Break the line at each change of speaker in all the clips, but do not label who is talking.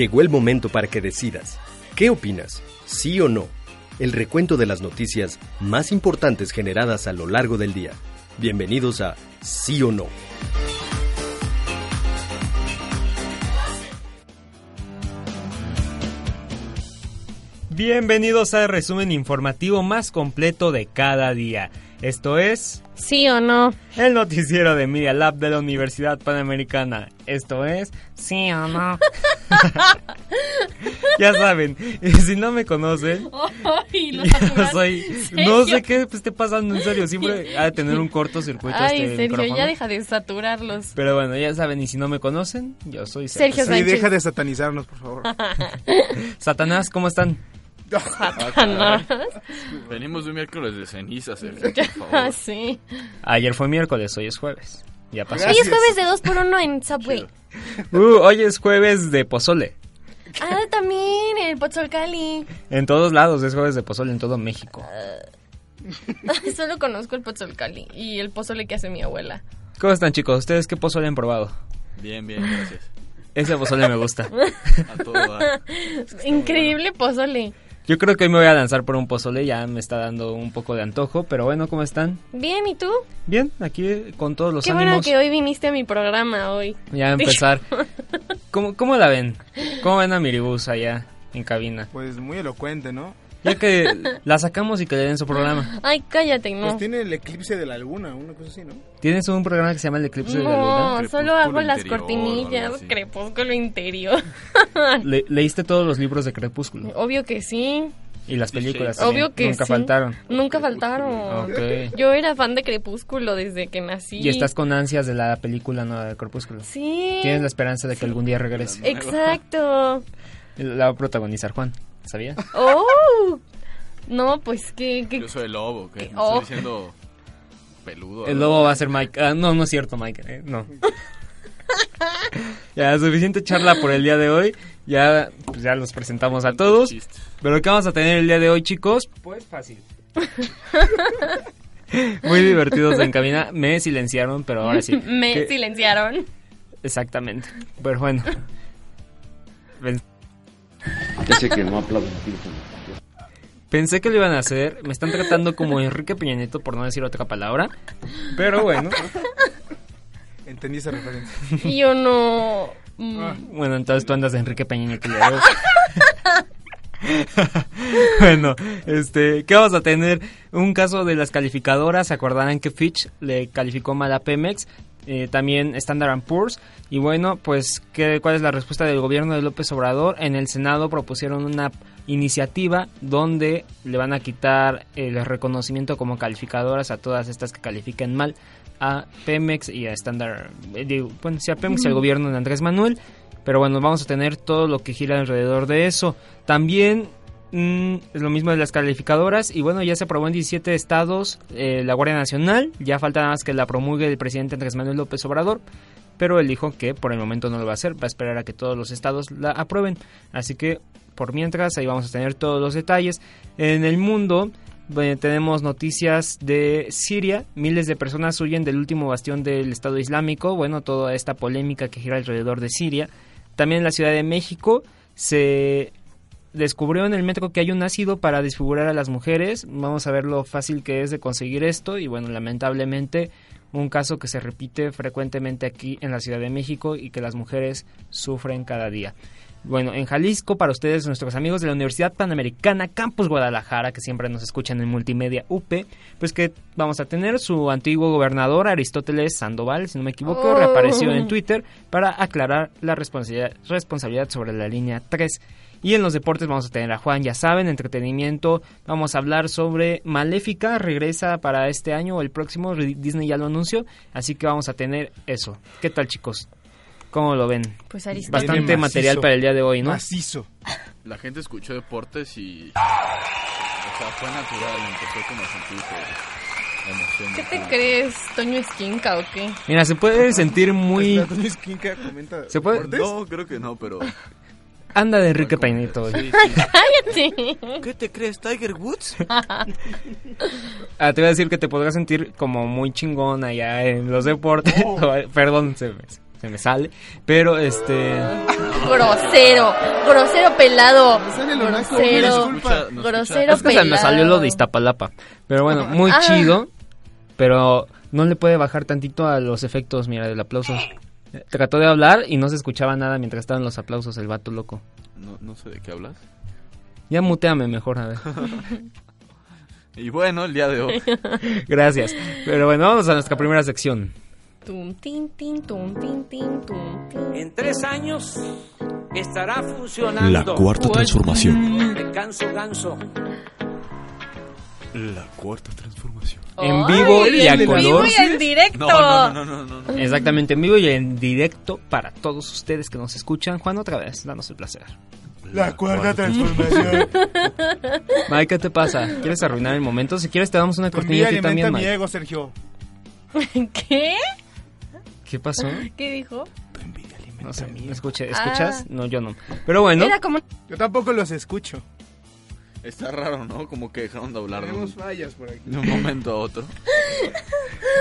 Llegó el momento para que decidas. ¿Qué opinas? ¿Sí o no? El recuento de las noticias más importantes generadas a lo largo del día. Bienvenidos a Sí o No.
Bienvenidos al resumen informativo más completo de cada día. Esto es
¿Sí o no?
el noticiero de Media Lab de la Universidad Panamericana. Esto es
¿Sí o no?
ya saben, y si no me conocen,
Ay, lo
yo soy no sé qué esté pasando en serio, siempre ha de tener un cortocircuito
Ay,
este
Sergio,
micrófono.
ya deja de saturarlos.
Pero bueno, ya saben, y si no me conocen, yo soy Sergio.
Sergio
Sí, deja de satanizarnos, por favor.
Satanás, ¿cómo están?
Satanás.
Venimos de un miércoles de cenizas, Sergio, por favor.
Ah, sí.
Ayer fue miércoles, hoy es jueves. Ya pasó.
Hoy es jueves de 2 por 1 en Subway.
Uh, hoy es jueves de pozole.
Ah, también, el Pozzolcali.
En todos lados es jueves de pozole, en todo México.
Solo conozco el Pozzolcali y el pozole que hace mi abuela.
¿Cómo están chicos? ¿Ustedes qué pozole han probado?
Bien, bien, gracias.
Ese pozole me gusta.
A todo dar.
Increíble pozole.
Yo creo que hoy me voy a lanzar por un pozole, ya me está dando un poco de antojo, pero bueno, ¿cómo están?
Bien, ¿y tú?
Bien, aquí con todos los
Qué bueno
ánimos.
que hoy viniste a mi programa hoy.
Ya a empezar. ¿Cómo, ¿Cómo la ven? ¿Cómo ven a Miribus allá en cabina?
Pues muy elocuente, ¿no?
Ya que la sacamos y que le den su programa.
Ay, cállate, no.
Pues tiene el eclipse de la luna, una cosa así, ¿no?
¿Tienes un programa que se llama El Eclipse de la Luna?
No, solo hago las
interior,
cortinillas, crepúsculo interior.
Le- ¿Leíste todos los libros de Crepúsculo?
Obvio que sí,
Y las películas
Sí.
obvio que
Nunca
sí.
faltaron.
Nunca faltaron.
Ok.
Yo era fan de Crepúsculo desde que nací.
Y estás con ansias de la película nueva de Crepúsculo.
Sí.
Tienes la esperanza de que algún día regrese.
Exacto.
La va a protagonizar Juan, ¿sabías?
Oh. No, pues que...
Yo soy el lobo, que
Oh.
estoy diciendo peludo.
El lobo va a ser Mike. Ah, no, no es cierto, Mike. eh, no. ya, suficiente charla por el día de hoy. Ya, pues ya los presentamos a todos. Pero ¿qué vamos a tener el día de hoy, chicos? Pues fácil. Muy divertidos en cabina. Me silenciaron, pero ahora sí.
Me
¿Qué?
silenciaron.
Exactamente. Pero bueno.
Que no.
Pensé que lo iban a hacer. Me están tratando como Enrique Peña Nieto, por no decir otra palabra. Pero bueno.
Entendí esa referencia.
Y yo no... mm,
Bueno, entonces tú andas de Enrique Peña Nieto. bueno, este, ¿qué vamos a tener? Un caso de las calificadoras. Se acordarán que Fitch le calificó mal a Pemex. Eh, también Standard Poor's. Y bueno, pues, ¿qué, ¿cuál es la respuesta del gobierno de López Obrador? En el Senado propusieron una iniciativa donde le van a quitar el reconocimiento como calificadoras a todas estas que califiquen mal a Pemex y a Standard, eh, digo, bueno, sí a Pemex y al gobierno de Andrés Manuel, pero bueno, vamos a tener todo lo que gira alrededor de eso. También mm, es lo mismo de las calificadoras y bueno, ya se aprobó en 17 estados eh, la Guardia Nacional, ya falta nada más que la promulgue el presidente Andrés Manuel López Obrador, pero él dijo que por el momento no lo va a hacer, va a esperar a que todos los estados la aprueben. Así que por mientras ahí vamos a tener todos los detalles. En el mundo bueno, tenemos noticias de Siria, miles de personas huyen del último bastión del Estado Islámico, bueno, toda esta polémica que gira alrededor de Siria. También en la Ciudad de México se descubrió en el metro que hay un ácido para desfigurar a las mujeres. Vamos a ver lo fácil que es de conseguir esto y bueno, lamentablemente un caso que se repite frecuentemente aquí en la Ciudad de México y que las mujeres sufren cada día. Bueno, en Jalisco, para ustedes, nuestros amigos de la Universidad Panamericana, Campus Guadalajara, que siempre nos escuchan en Multimedia UP, pues que vamos a tener su antiguo gobernador, Aristóteles Sandoval, si no me equivoco,
Oh.
reapareció en Twitter para aclarar la responsabilidad, responsabilidad sobre la línea 3. Y en los deportes vamos a tener a Juan, ya saben, entretenimiento, vamos a hablar sobre Maléfica, regresa para este año o el próximo, Disney ya lo anunció, así que vamos a tener eso. ¿Qué tal chicos? ¿Cómo lo ven?
Pues Aristóteles.
Bastante
Viene
material
macizo.
para el día de hoy, ¿no?
Macizo.
La gente escuchó deportes y... O sea, fue natural, empezó como a sentirse la emoción.
¿Qué te crees? ¿Toño Esquinca o qué?
Mira, se puede sentir muy...
Tony Esquinca comenta
¿Se puede?
deportes.
No, creo que no, pero...
Anda de Enrique Peinito.
Sí, sí.
Sí.
¿Qué te crees, Tiger Woods?
Ah, te voy a decir que te podrás sentir como muy chingón allá en los deportes. Perdón, se me, se me sale. Pero este...
Grosero. Grosero pelado.
sale naco,
Grosero.
güey,
Escucha, no
Grosero
Es que se me
pelado.
salió lo de Iztapalapa. Pero bueno, muy
Ah.
chido. Pero no le puede bajar tantito a los efectos, mira, del aplauso. Trató de hablar y no se escuchaba nada mientras estaban los aplausos, el vato loco.
No, no sé de qué hablas.
Ya muteame mejor, a ver.
Y bueno, el día de hoy...
Gracias. Pero bueno, vamos a nuestra primera sección.
Tum, tin, tin, tum, tin, tin, tum, tin.
En tres años estará funcionando.
La cuarta transformación.
Ganso ganso.
La cuarta transformación.
En vivo y a
en
color.
vivo y en directo.
No, no, no, no, no, no.
Exactamente, en vivo y en directo para todos ustedes que nos escuchan. Juan, otra vez, danos el placer.
La cuarta transformación.
Mike, ¿qué te pasa? ¿Quieres arruinar el momento? Si quieres te damos una
Tu
cortinilla
envidia
a ti también,
mi
Mike.
ego, Sergio.
¿Qué?
¿Qué pasó?
¿Qué dijo?
Tu envidia alimenta
No sé,
mi ego.
escuche, ¿escuchas?
Ah.
No, yo no. Pero bueno,
Era como...
Yo tampoco los escucho.
Está raro, ¿no? Como que dejaron de hablar de un,
Tenemos fallas por aquí.
de un momento a otro.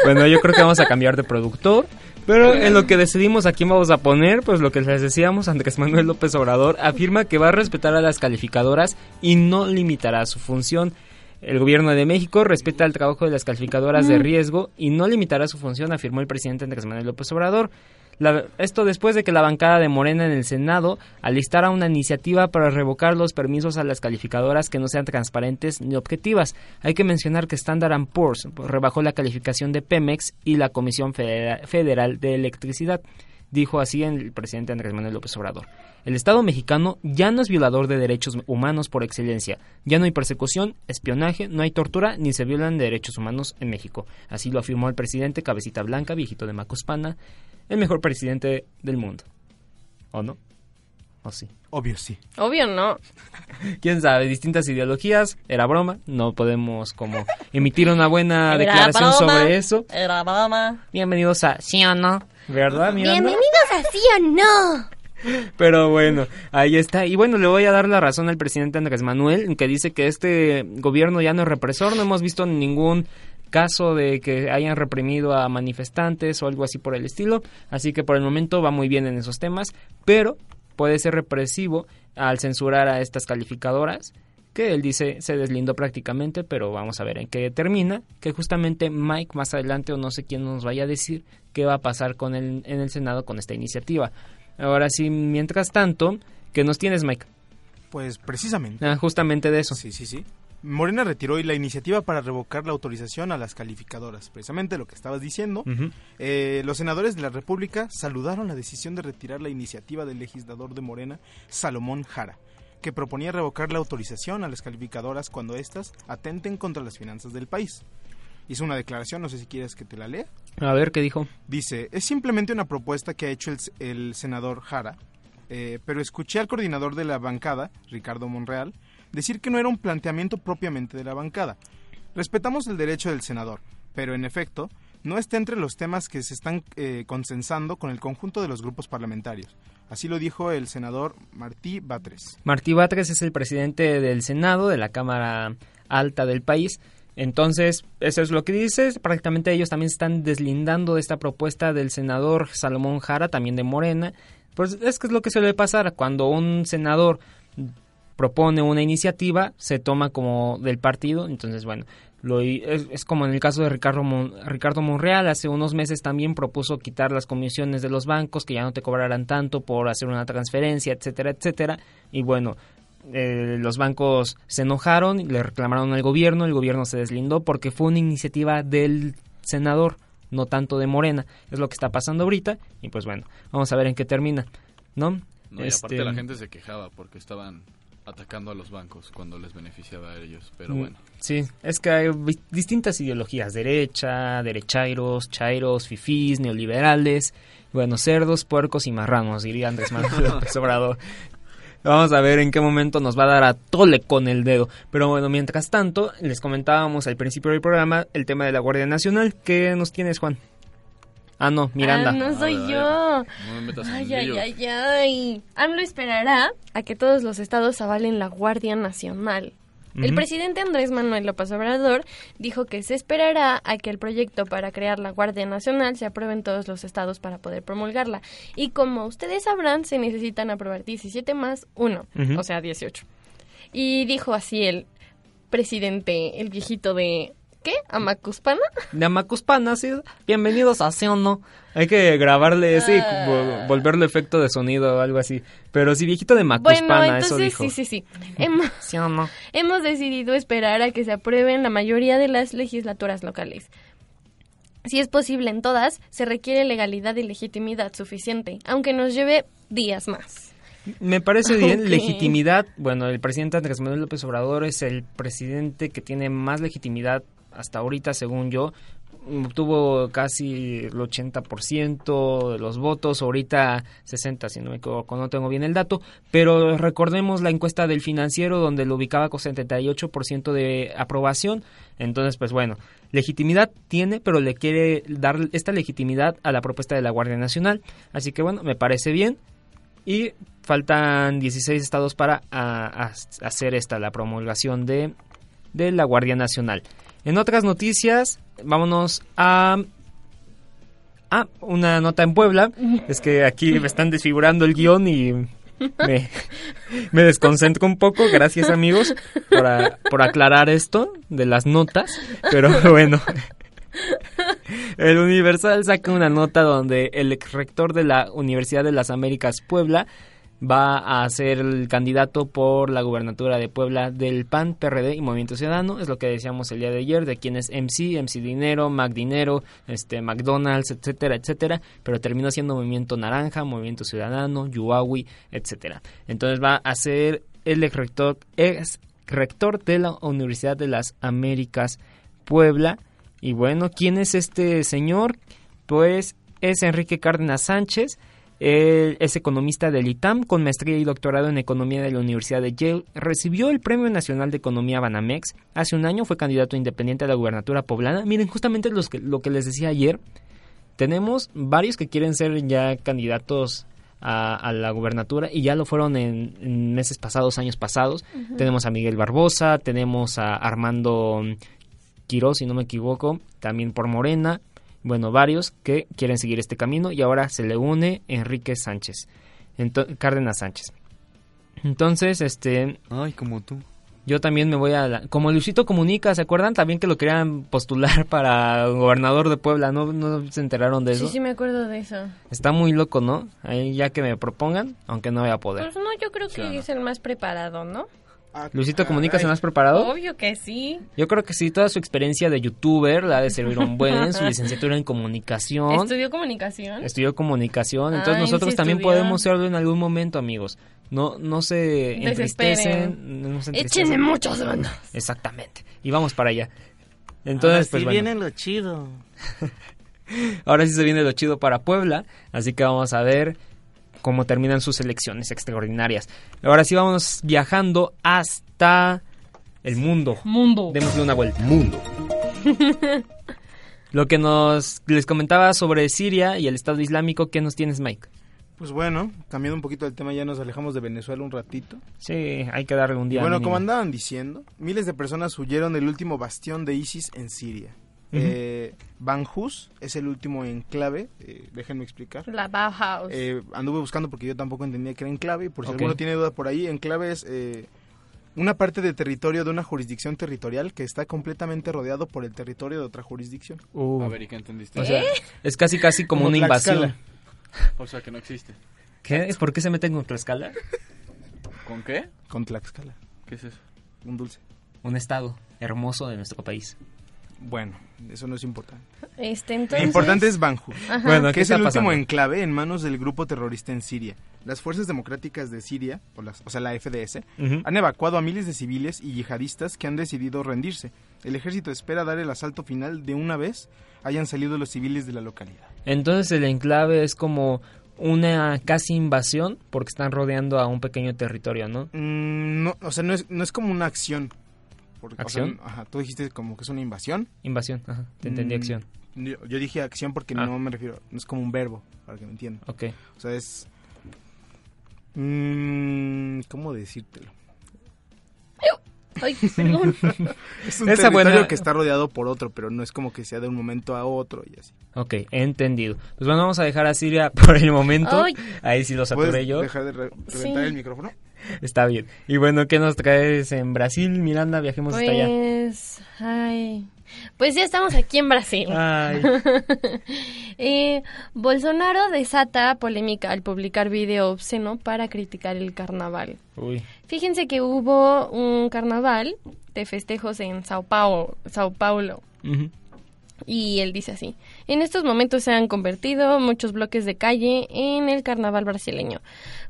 bueno, yo creo que vamos a cambiar de productor. Pero en lo que decidimos a quién vamos a poner, pues lo que les decíamos, Andrés Manuel López Obrador afirma que va a respetar a las calificadoras y no limitará su función. El gobierno de México respeta el trabajo de las calificadoras de riesgo y no limitará su función, afirmó el presidente Andrés Manuel López Obrador. La- esto después de que la bancada de Morena en el Senado alistara una iniciativa para revocar los permisos a las calificadoras que no sean transparentes ni objetivas. Hay que mencionar que Standard Poor's rebajó la calificación de Pemex y la Comisión Federa- Federal de Electricidad. Dijo así el presidente Andrés Manuel López Obrador. El Estado mexicano ya no es violador de derechos humanos por excelencia. Ya no hay persecución, espionaje, no hay tortura ni se violan derechos humanos en México. Así lo afirmó el presidente Cabecita Blanca, viejito de Macuspana, el mejor presidente del mundo. ¿O no? ¿O sí?
Obvio, sí.
Obvio no.
Quién sabe, distintas ideologías, era broma, no podemos como emitir una buena
Era
declaración
broma.
sobre eso.
Era broma.
Bienvenidos a Sí o No, ¿verdad, Miranda?
Bienvenidos a Sí o No.
Pero bueno, ahí está. Y bueno, le voy a dar la razón al presidente Andrés Manuel, que dice que este gobierno ya no es represor. No hemos visto ningún caso de que hayan reprimido a manifestantes o algo así por el estilo. Así que por el momento va muy bien en esos temas, pero puede ser represivo al censurar a estas calificadoras que él dice se deslindó prácticamente, pero vamos a ver en qué termina, que justamente Mike más adelante o no sé quién nos vaya a decir qué va a pasar con el, en el Senado con esta iniciativa. Ahora sí, mientras tanto, ¿qué nos tienes, Mike?
Pues precisamente.
Ah, justamente de eso.
Sí, sí, sí. Morena retiró hoy la iniciativa para revocar la autorización a las calificadoras. Precisamente lo que estabas diciendo. Eh, los senadores de la República saludaron la decisión de retirar la iniciativa del legislador de Morena, Salomón Jara, que proponía revocar la autorización a las calificadoras cuando éstas atenten contra las finanzas del país. Hizo una declaración, no sé si quieres que te la lea.
A ver qué dijo.
Dice, es simplemente una propuesta que ha hecho el, el senador Jara, eh, pero escuché al coordinador de la bancada, Ricardo Monreal, decir que no era un planteamiento propiamente de la bancada. Respetamos el derecho del senador, pero en efecto, no está entre los temas que se están eh, consensando con el conjunto de los grupos parlamentarios. Así lo dijo el senador Martí Batres.
Martí Batres es el presidente del Senado, de la Cámara Alta del país. Entonces, eso es lo que dice. Prácticamente ellos también están deslindando de esta propuesta del senador Salomón Jara, también de Morena. Pues es que es lo que suele pasar cuando un senador propone una iniciativa, se toma como del partido. Entonces, bueno, lo, es, es, como en el caso de Ricardo, Mon, Ricardo Monreal, hace unos meses también propuso quitar las comisiones de los bancos, que ya no te cobrarán tanto por hacer una transferencia, etcétera, etcétera. Y bueno, eh, los bancos se enojaron, le reclamaron al gobierno, el gobierno se deslindó porque fue una iniciativa del senador, no tanto de Morena. Es lo que está pasando ahorita y pues bueno, vamos a ver en qué termina, ¿no?
No, y aparte la gente se quejaba porque estaban atacando a los bancos cuando les beneficiaba a ellos, pero
Mm,
bueno.
Sí, es que hay distintas ideologías, derecha, derechairos, chairos, fifís, neoliberales, bueno, cerdos, puercos y marranos, diría Andrés Manuel López Obrador. Vamos a ver en qué momento nos va a dar a tole con el dedo. Pero bueno, mientras tanto, les comentábamos al principio del programa el tema de la Guardia Nacional. ¿Qué nos tienes, Juan? Ah, no, Miranda.
Ah, no soy yo.
No me metas en
Ay, ay, ay, ay. AMLO esperará a que todos los estados avalen la Guardia Nacional. El presidente Andrés Manuel López Obrador dijo que se esperará a que el proyecto para crear la Guardia Nacional se apruebe en todos los estados para poder promulgarla. Y como ustedes sabrán, se necesitan aprobar 17 más 1,
Ujú.
o sea, 18. Y dijo así el presidente, el viejito de... ¿Qué? ¿Amacuspana?
de Amacuspana, sí. Bienvenidos a Sí o No. Hay que grabarle, sí,
Ah.
vo- volverle efecto de sonido o algo así. Pero sí, viejito de Macuspana,
Bueno,
eso
entonces
dijo.
sí, sí, sí. Hemos,
¿Sí o no?
hemos decidido esperar a que se aprueben la mayoría de las legislaturas locales. Si es posible en todas, se requiere legalidad y legitimidad suficiente, aunque nos lleve días más.
Me parece bien, legitimidad. Bueno, el presidente Andrés Manuel López Obrador es el presidente que tiene más legitimidad hasta ahorita, según yo. Tuvo casi el 80% de los votos, ahorita 60, si no me equivoco, no tengo bien el dato, pero recordemos la encuesta del financiero donde lo ubicaba con 78% de aprobación, entonces pues bueno, legitimidad tiene, pero le quiere dar esta legitimidad a la propuesta de la Guardia Nacional, así que bueno, me parece bien, y faltan 16 estados para a- a- hacer esta, la promulgación de, de la Guardia Nacional. En otras noticias, vámonos a... Ah, una nota en Puebla. Es que aquí me están desfigurando el guion y me, me desconcentro un poco. Gracias amigos por, a- por aclarar esto de las notas. Pero bueno. El Universal saca una nota donde el rector de la Universidad de las Américas Puebla va a ser el candidato por la gubernatura de Puebla del PAN, PRD y Movimiento Ciudadano. Es lo que decíamos el día de ayer de quién es MC, MC Dinero, Mac Dinero, este, McDonald's, etcétera, etcétera. Pero terminó siendo Movimiento Naranja, Movimiento Ciudadano, Yuawi, etcétera. Entonces va a ser el ex rector, ex rector de la Universidad de las Américas Puebla. Y bueno, ¿quién es este señor? Pues es Enrique Cárdenas Sánchez. Él es economista del ITAM con maestría y doctorado en economía de la Universidad de Yale. Recibió el Premio Nacional de Economía Banamex. Hace un año fue candidato independiente a la gubernatura poblana. Miren, justamente los que, lo que les decía ayer. Tenemos varios que quieren ser ya candidatos a, a la gubernatura y ya lo fueron en, en meses pasados, años pasados. Tenemos a Miguel Barbosa, tenemos a Armando Quiroz, si no me equivoco, también por Morena. Bueno, varios que quieren seguir este camino y ahora se le une Enrique Sánchez, Ento- Cárdenas Sánchez. Entonces, este...
Ay, como tú.
Yo también me voy a... la- como Luisito Comunica, ¿se acuerdan? También que lo querían postular para gobernador de Puebla, ¿no, no se enteraron de eso?
Sí, sí, me acuerdo de eso.
Está muy loco, ¿no? Ahí ya que me propongan, aunque no voy a poder.
Pues no, yo creo que
Sí, ¿o no?
es el más preparado, ¿no?
Luisito Comunica, ¿se más preparado?
Obvio que sí.
Yo creo que sí, toda su experiencia de youtuber la ha de servir un buen, su licenciatura en comunicación.
¿Estudió comunicación?
Estudió comunicación, entonces
Ay,
nosotros
sí
también
estudió.
podemos serlo en algún momento, amigos. No, no se entristecen, no se entristecen.
Échenle muchas ganas.
Exactamente. Y vamos para allá. Entonces,
Ahora
pues
sí
bueno.
viene lo chido.
Ahora sí se viene lo chido para Puebla, así que vamos a ver cómo terminan sus elecciones extraordinarias. Ahora sí vamos viajando hasta el mundo.
Mundo.
Démosle una vuelta. Mundo. Lo que nos les comentaba sobre Siria y el Estado Islámico, ¿qué nos tienes, Mike?
Pues bueno, cambiando un poquito el tema, ya nos alejamos de Venezuela un ratito.
Sí, hay que darle un
Y
día.
bueno,
mínimo.
como andaban diciendo, miles de personas huyeron del último bastión de ISIS en Siria. Eh, Banjus es el último enclave, eh, déjenme explicar.
La Bauhaus.
Eh, anduve buscando porque yo tampoco entendía que era enclave, y por si
Ok.
alguno tiene duda por ahí, enclave es eh, una parte de territorio de una jurisdicción territorial que está completamente rodeado por el territorio de otra jurisdicción.
Uh.
A ver, ¿y qué entendiste?
O sea, es casi casi como, una
Tlaxcala.
invasión.
O sea, que no existe.
¿Qué? ¿Por qué se meten con Tlaxcala?
¿Con qué?
Con Tlaxcala,
¿Qué es eso?
un dulce.
Un estado hermoso de nuestro país.
Bueno, eso no es importante.
Este,
Lo importante es Banjul,
Ajá.
Bueno,
que
¿qué
es el
pasando?
último enclave en manos del grupo terrorista en Siria. Las fuerzas democráticas de Siria, o, las- o sea, la FDS, han evacuado a miles de civiles y yihadistas que han decidido rendirse. El ejército espera dar el asalto final de una vez hayan salido los civiles de la localidad.
Entonces el enclave es como una casi invasión porque están rodeando a un pequeño territorio, ¿no?
Mm, no, o sea, no es, no es como una acción. Porque, o sea,
¿Acción?
ajá, tú dijiste como que es una invasión.
Invasión, ajá, te entendí
Mm,
acción.
Yo, yo dije acción porque
Ah.
no me refiero, no es como un verbo, para que me entiendan.
Ok.
O sea, es... mm, ¿Cómo decírtelo?
Ay, perdón.
Es un
Esa
territorio
buena-
que está rodeado por otro, pero no es como que sea de un momento a otro y así.
Ok, entendido. Pues bueno, vamos a dejar a Siria por el momento.
Ay.
Ahí sí lo
¿Puedes
saturé yo.
dejar de re-
Sí.
reventar el micrófono?
Está bien. Y bueno, ¿qué nos traes en Brasil, Miranda? Viajemos hasta allá.
Pues, ay, pues ya estamos aquí en Brasil.
Ay.
Eh, Bolsonaro desata polémica al publicar video obsceno para criticar el carnaval.
Uy.
Fíjense que hubo un carnaval de festejos en Sao Paulo, Sao Paulo. Y él dice así, en estos momentos se han convertido muchos bloques de calle en el carnaval brasileño.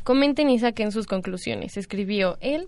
Comenten y saquen sus conclusiones, escribió él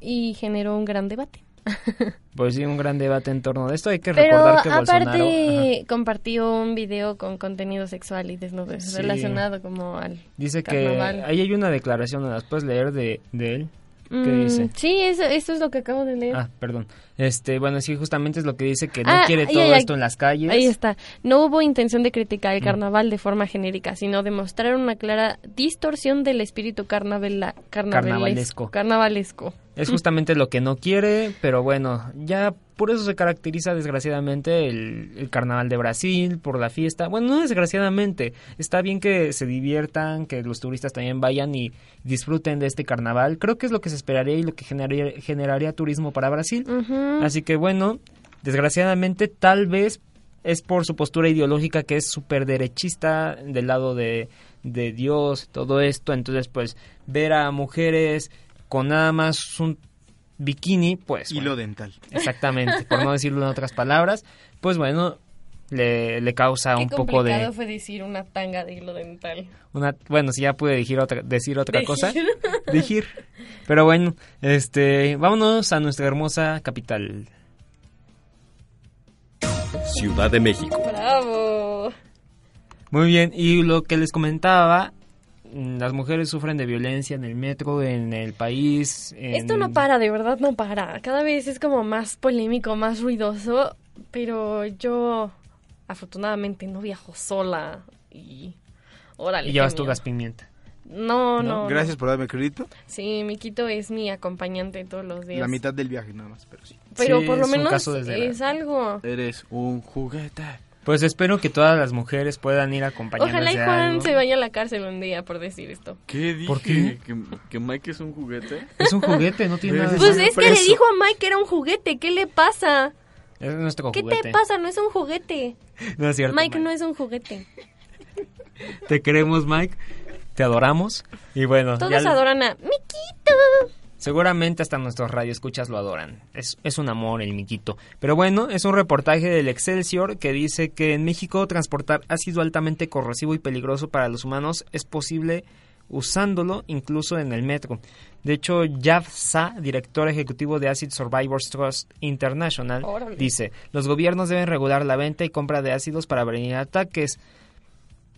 y generó un gran debate.
Pues sí, un gran debate en torno de esto. Hay que
Pero
recordar que Bolsonaro...
aparte compartió un video con contenido sexual y desnudo
Sí.
relacionado como al
Dice
carnaval.
que ahí hay una declaración, ¿la puedes leer de, de él? ¿Qué
Mm,
dice?
Sí, eso, eso es lo que acabo de leer.
Ah, perdón. Este, bueno, sí, justamente es lo que dice que no
Ah,
quiere todo
ahí,
esto en las calles.
Ahí está. No hubo intención de criticar
Mm.
el carnaval de forma genérica, sino de mostrar una clara distorsión del espíritu carnavela,
Carnavalesco.
carnavalesco.
Es justamente lo que no quiere, pero bueno, ya por eso se caracteriza desgraciadamente el, el carnaval de Brasil, por la fiesta. Bueno, no desgraciadamente, está bien que se diviertan, que los turistas también vayan y disfruten de este carnaval. Creo que es lo que se esperaría y lo que generaría, generaría turismo para Brasil. Así que bueno, desgraciadamente tal vez es por su postura ideológica que es súper derechista del lado de, de Dios, todo esto. Entonces pues ver a mujeres con nada más un bikini, pues...
Hilo
bueno,
dental.
Exactamente, por no decirlo en otras palabras, pues bueno, le, le causa
Qué
un poco
complicado
de...
fue decir una tanga de hilo dental.
Una, bueno, si ya pude decir otra, decir otra cosa,
Decir.
Pero bueno, este, vámonos a nuestra hermosa capital.
Ciudad de México.
¡Bravo!
Muy bien, y lo que les comentaba, mm, las mujeres sufren de violencia en el metro, en el país. en-
Esto no para, de verdad no para. Cada vez es como más polémico, más ruidoso, pero yo afortunadamente no viajo sola y órale.
Y llevas tu gas pimienta.
No, no.
Gracias
no.
por darme crédito.
Sí, Miquito es mi acompañante todos los días.
La mitad del viaje nada más, pero sí.
Pero
Sí,
por lo menos
caso desde la-
es algo.
Eres un juguete.
Pues espero que todas las mujeres puedan ir acompañadas
Ojalá y Juan
algo.
se vaya a la cárcel un día por decir esto.
¿Qué dije?
¿Por qué?
¿Que, que Mike es un juguete?
Es un juguete, no tiene nada
Pues es que le dijo a Mike que era un juguete. ¿Qué le pasa?
Es nuestro
¿Qué
juguete.
te pasa? No es un juguete.
No es cierto.
Mike no es un juguete.
Te queremos, Mike. Te adoramos. Y bueno,
Todos adoran a Miquito.
seguramente hasta nuestros radioescuchas lo adoran. Es, es un amor el miquito. Pero bueno, es un reportaje del Excelsior que dice que en México transportar ácido altamente corrosivo y peligroso para los humanos es posible usándolo incluso en el metro. De hecho, Yav Sa, director ejecutivo de Acid Survivors Trust International,
Órale.
dice, los gobiernos deben regular la venta y compra de ácidos para prevenir ataques.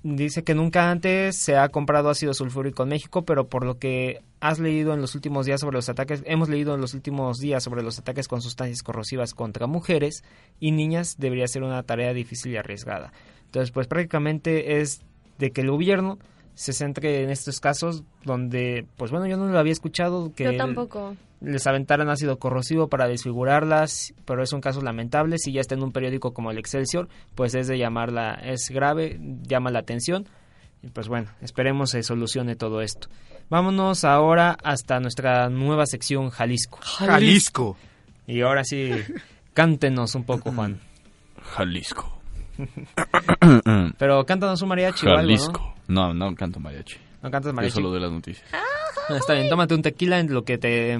Dice que nunca antes se ha comprado ácido sulfúrico en México, pero por lo que has leído en los últimos días sobre los ataques, hemos leído en los últimos días sobre los ataques con sustancias corrosivas contra mujeres y niñas, debería ser una tarea difícil y arriesgada. Entonces, pues prácticamente es de que el gobierno se centre en estos casos donde, pues bueno, yo no lo había escuchado que
Yo tampoco.
les aventaran ácido corrosivo para desfigurarlas, pero es un caso lamentable. Si ya está en un periódico como el Excelsior, pues es de llamarla, es grave, llama la atención. Y pues bueno, esperemos se solucione todo esto. Vámonos ahora hasta nuestra nueva sección Jalisco.
Jalisco.
Y ahora sí, cántenos un poco, Juan.
Jalisco.
Pero cántanos un mariachi o algo,
Jalisco. No, no canto mariachi.
¿no? No cantas
Yo
mariachi.
solo de las noticias.
Ah, Está bien, tómate un tequila en lo que te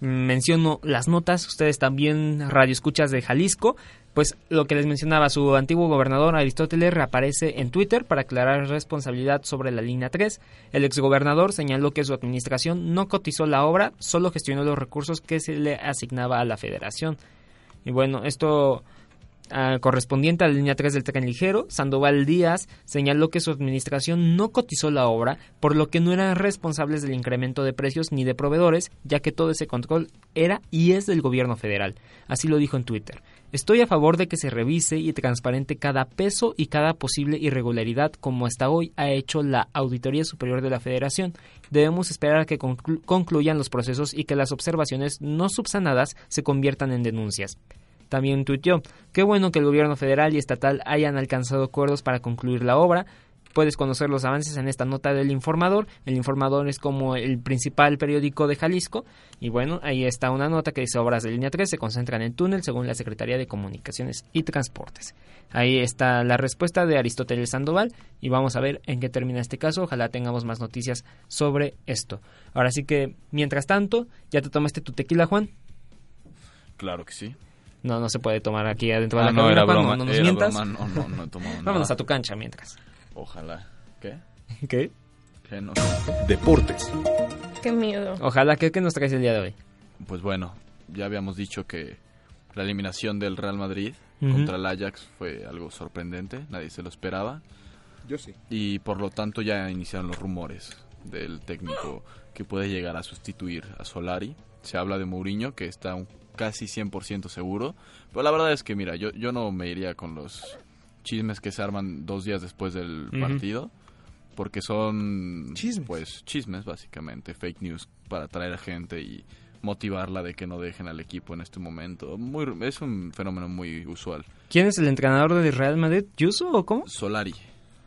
menciono las notas, ustedes también radio escuchas de Jalisco, pues lo que les mencionaba, su antiguo gobernador Aristóteles reaparece en Twitter para aclarar responsabilidad sobre la línea 3. El exgobernador señaló que su administración no cotizó la obra, solo gestionó los recursos que se le asignaba a la federación. Y bueno, esto Correspondiente a la línea 3 del tren ligero, Sandoval Díaz señaló que su administración no cotizó la obra, por lo que no eran responsables del incremento de precios ni de proveedores, ya que todo ese control era y es del gobierno federal. Así lo dijo en Twitter. Estoy a favor de que se revise y transparente cada peso y cada posible irregularidad como hasta hoy ha hecho la Auditoría Superior de la Federación. Debemos esperar a que conclu concluyan los procesos y que las observaciones no subsanadas se conviertan en denuncias. También tuiteó, qué bueno que el gobierno federal y estatal hayan alcanzado acuerdos para concluir la obra. Puedes conocer los avances en esta nota del Informador. El Informador es como el principal periódico de Jalisco. Y bueno, ahí está una nota que dice obras de línea 3 se concentran en túnel según la Secretaría de Comunicaciones y Transportes. Ahí está la respuesta de Aristóteles Sandoval y vamos a ver en qué termina este caso. Ojalá tengamos más noticias sobre esto. Ahora sí que, mientras tanto, ¿ya te tomaste tu tequila, Juan?
Claro que sí.
No, no se puede tomar aquí adentro
ah,
de la
no,
cabina,
era broma,
no, no nos
era
mientas.
broma, no, no, no he tomado nada.
Vámonos a tu cancha mientras.
Ojalá. ¿Qué?
¿Qué?
¿Qué no?
Deportes.
Qué miedo.
Ojalá, ¿qué, qué nos traes el día de hoy?
Pues bueno, ya habíamos dicho que la eliminación del Real Madrid
Ujú.
contra el Ajax fue algo sorprendente, nadie se lo esperaba.
Yo sí.
Y por lo tanto ya iniciaron los rumores del técnico que puede llegar a sustituir a Solari. Se habla de Mourinho, que está un casi 100% seguro. Pero la verdad es que, mira, yo, yo no me iría con los chismes que se arman dos días después del partido. Porque son,
Chismes.
pues, chismes básicamente, fake news para atraer a gente y motivarla de que no dejen al equipo en este momento. Muy, es un fenómeno muy usual.
¿Quién es el entrenador del Real Madrid? ¿Yuso o cómo?
Solari.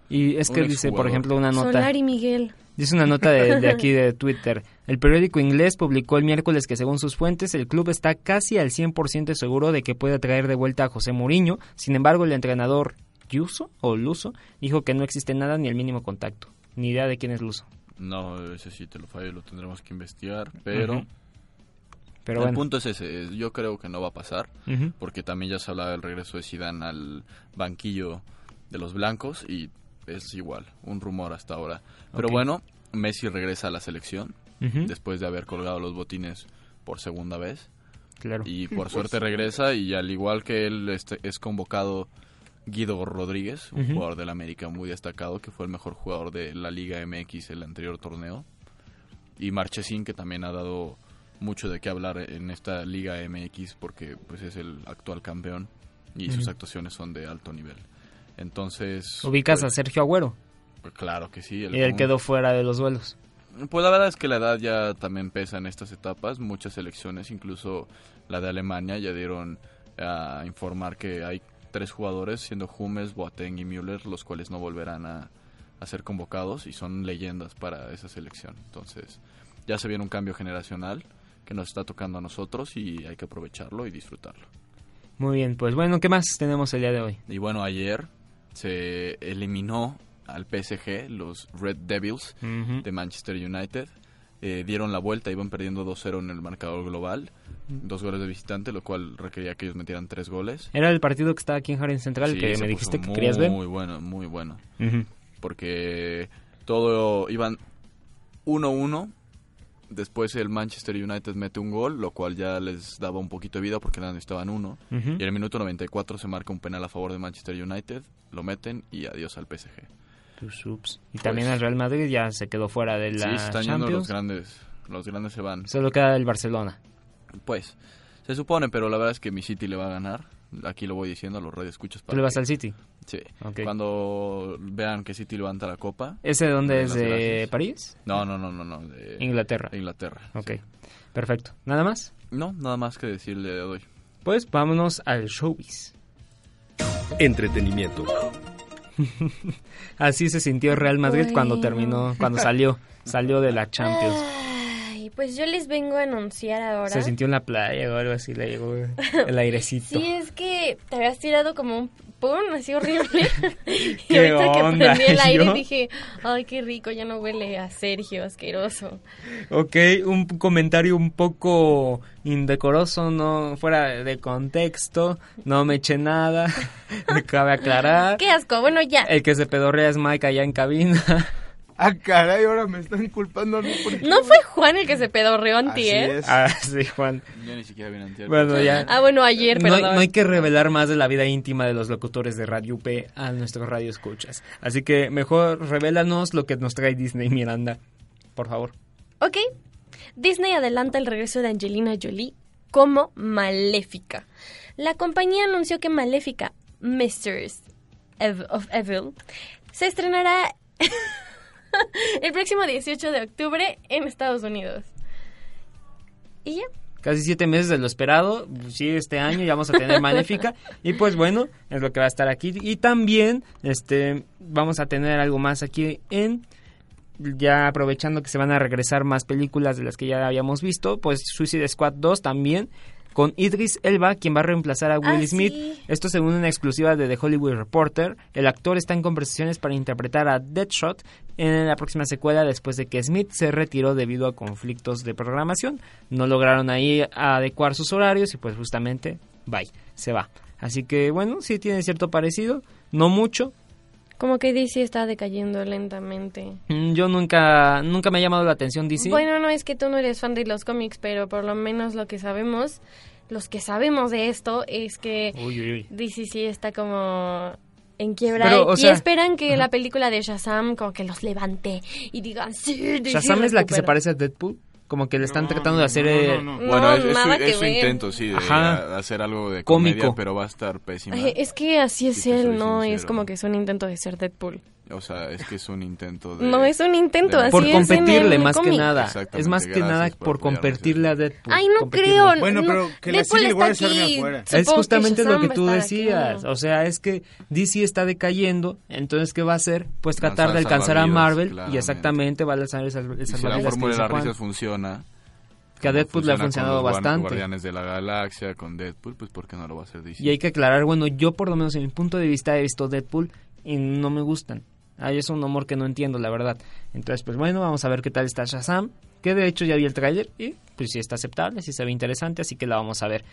Y es que dice, por ejemplo, una nota.
Solari Miguel.
Dice una nota de, de aquí de Twitter. El periódico inglés publicó el miércoles que según sus fuentes el club está casi al 100% seguro de que puede traer de vuelta a José Mourinho. Sin embargo, el entrenador Yuso o Luso dijo que no existe nada ni el mínimo contacto. Ni idea de quién es Luso.
No, ese sí te lo fallo, lo tendremos que investigar, pero...
Ujú. Pero
el
bueno.
punto es ese, es- yo creo que no va a pasar, porque también ya se hablaba del regreso de Zidane al banquillo de los blancos y es igual, un rumor hasta ahora. Pero bueno, Messi regresa a la selección después de haber colgado los botines por segunda vez
Claro.
y por suerte regresa y al igual que él este, es convocado Guido Rodríguez, un jugador del América muy destacado, que fue el mejor jugador de la Liga MX el anterior torneo. Y Marchesín, que también ha dado mucho de qué hablar en esta Liga MX porque pues es el actual campeón y sus actuaciones son de alto nivel. Entonces...
Ubicas a
pues,
Sergio Agüero.
pues, claro que sí. el
Y él quedó fuera de los duelos.
Pues la verdad es que la edad ya también pesa en estas etapas. Muchas selecciones, incluso la de Alemania, ya dieron a informar que hay tres jugadores, siendo Hummels, Boateng y Müller, los cuales no volverán a, a ser convocados y son leyendas para esa selección. Entonces, ya se viene un cambio generacional que nos está tocando a nosotros y hay que aprovecharlo y disfrutarlo.
Muy bien, pues bueno, ¿qué más tenemos el día de hoy?
Y bueno, ayer se eliminó al PSG, los Red Devils, de Manchester United. Eh, dieron la vuelta, iban perdiendo 2-0 en el marcador global. Dos goles de visitante, lo cual requería que ellos metieran tres goles.
Era el partido que estaba aquí en Jardín Central
Sí,
que me dijiste que
muy
querías ver.
bueno, muy bueno. Porque todo iban 1-1. Después el Manchester United mete un gol, lo cual ya les daba un poquito de vida porque nada estaban uno. Y en el minuto 94 se marca un penal a favor de Manchester United, lo meten y adiós al PSG.
Tus ups. Y también el Real Madrid ya se quedó fuera de la
Pues sí, están yendo los grandes. Los grandes se van.
Solo queda el Barcelona.
Pues, se supone, pero la verdad es que mi City le va a ganar. Aquí lo voy diciendo a los redes escuchas.
¿Tú le vas al City?
Sí. Cuando vean que City levanta la copa.
¿Ese de dónde es? ¿De
gracias.
París?
No, no, no, no, no. De
Inglaterra.
Inglaterra.
Ok, perfecto. ¿Nada más?
No, nada más que decirle de hoy.
Pues vámonos al showbiz.
Entretenimiento.
Así se sintió Real Madrid cuando terminó, cuando salió, salió de la Champions.
Ay, pues yo les vengo a anunciar ahora.
Se sintió en la playa o algo así, le llegó el airecito.
Sí, es que te habías tirado como un ¡pum! así horrible. y
¿Qué
ahorita que
onda?
prendí el aire
¿Yo?
dije, ay, qué rico, ya no huele a Sergio, asqueroso.
Ok, un comentario un poco indecoroso, no fuera de contexto, no me eché nada, me cabe aclarar.
¡Qué asco! Bueno, ya.
El que se pedorrea es Mike allá en cabina.
Ah, caray, ahora me están culpando a mí por
¿No fue Juan el que se pedorreó antier?
es.
ah, sí, Juan.
Ya ni siquiera viene antier.
Bueno, ya.
Ah, bueno, ayer,
No,
perdón.
no hay que revelar más de la vida íntima de los locutores de Radio UP a nuestros radio escuchas. Así que mejor revélanos lo que nos trae Disney Miranda, por favor.
Ok. Disney adelanta el regreso de Angelina Jolie como Maléfica. La compañía anunció que Maléfica, Mistress of Evil, se estrenará el próximo 18 de octubre en Estados Unidos. Y ya.
Casi siete meses de lo esperado, sí, este año ya vamos a tener Maléfica y pues bueno, es lo que va a estar aquí y también este vamos a tener algo más aquí en ya aprovechando que se van a regresar más películas de las que ya habíamos visto, pues Suicide Squad 2 también con Idris Elba, quien va a reemplazar a Will
Ah,
Smith.
sí.
Esto según una exclusiva de The Hollywood Reporter. El actor está en conversaciones para interpretar a Deadshot en la próxima secuela después de que Smith se retiró debido a conflictos de programación. No lograron ahí adecuar sus horarios y pues justamente, bye, se va. Así que bueno, sí tiene cierto parecido, no mucho.
Como que DC está decayendo lentamente.
Mm, Yo nunca, nunca me ha llamado la atención DC.
Bueno, no es que tú no eres fan de los cómics, pero por lo menos lo que sabemos, los que sabemos de esto, es que
Uy, uy, uy.
DC sí está como en quiebra
Pero,
y,
sea,
esperan que la película de Shazam como que los levante y digan sí, DC
Shazam es la que se
recupera".
parece a Deadpool. Como que le están
No,
tratando de hacer...
no, no, no.
No,
Bueno, es, es su, es intento, sí, de
Ajá.
hacer algo de
Cómico.
comedia, pero va a estar pésima.
Ay, es que así es
Si
él, no es
sincero.
como que es un intento de ser Deadpool.
O sea, es que es un intento de...
No es un intento,
de-
así
por
es en
competirle
el
más que
cómic.
nada.
Exactamente,
Es más que nada
por
por competirle a. Deadpool.
Ay, no creo.
Bueno,
no.
pero que la
Deadpool está
War se arme
aquí.
afuera.
Es justamente lo que tú
estar aquí,
decías.
¿no?
O sea, es que DC está decayendo. Entonces, ¿qué va a hacer? Pues tratar de alcanzar a Marvel.
claramente.
Y exactamente va a lanzar el
Y si la
que
fórmula de las risas funciona...
Que a Deadpool le ha
funciona con
funcionado
los
bastante.
Guardianes de la Galaxia, con Deadpool, pues ¿por qué no lo va a hacer DC?
Y hay que aclarar, bueno, yo por lo menos en mi punto de vista he visto Deadpool y no me gustan. Hay es un humor que no entiendo, la verdad. Entonces, pues bueno, vamos a ver qué tal está Shazam. Que de hecho ya vi el tráiler y pues sí está aceptable, sí se ve interesante, así que la vamos a ver.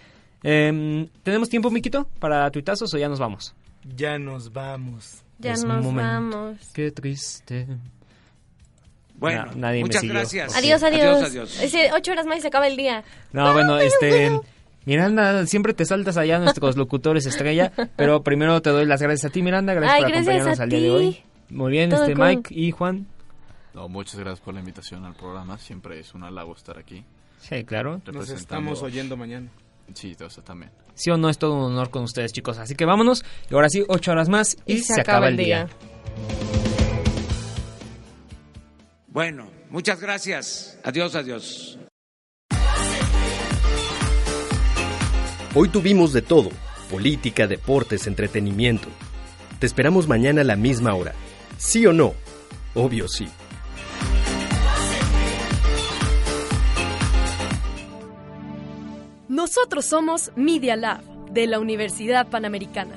Em, ¿Tenemos tiempo, Miquito, para tuitazos o ya nos vamos?
Ya nos vamos.
Ya
Es
nos
momento.
vamos.
Qué triste.
Bueno,
Na- nadie me
muchas
siguió.
gracias.
Adiós, adiós.
Adiós, adiós.
Ocho horas más y se acaba el día.
No, bueno, este... Miranda, siempre te saltas allá nuestros locutores estrella, pero primero te doy las gracias a ti, Miranda, gracias
Ay,
por
gracias
acompañarnos
a
al día de
ti.
hoy. Muy bien,
Todo
este
cool.
Mike y Juan.
No, muchas gracias por la invitación al programa. Siempre es un halago estar aquí.
Sí, claro.
Nos estamos oyendo mañana.
Sí, o sea, también.
Sí o no es todo un honor con ustedes, chicos. Así que vámonos. Y ahora sí, ocho horas más y, se, acaba el día.
Bueno, muchas gracias. Adiós, adiós.
Hoy tuvimos de todo, política, deportes, entretenimiento. Te esperamos mañana a la misma hora. ¿Sí o no? Obvio sí.
Nosotros somos Media Lab de la Universidad Panamericana.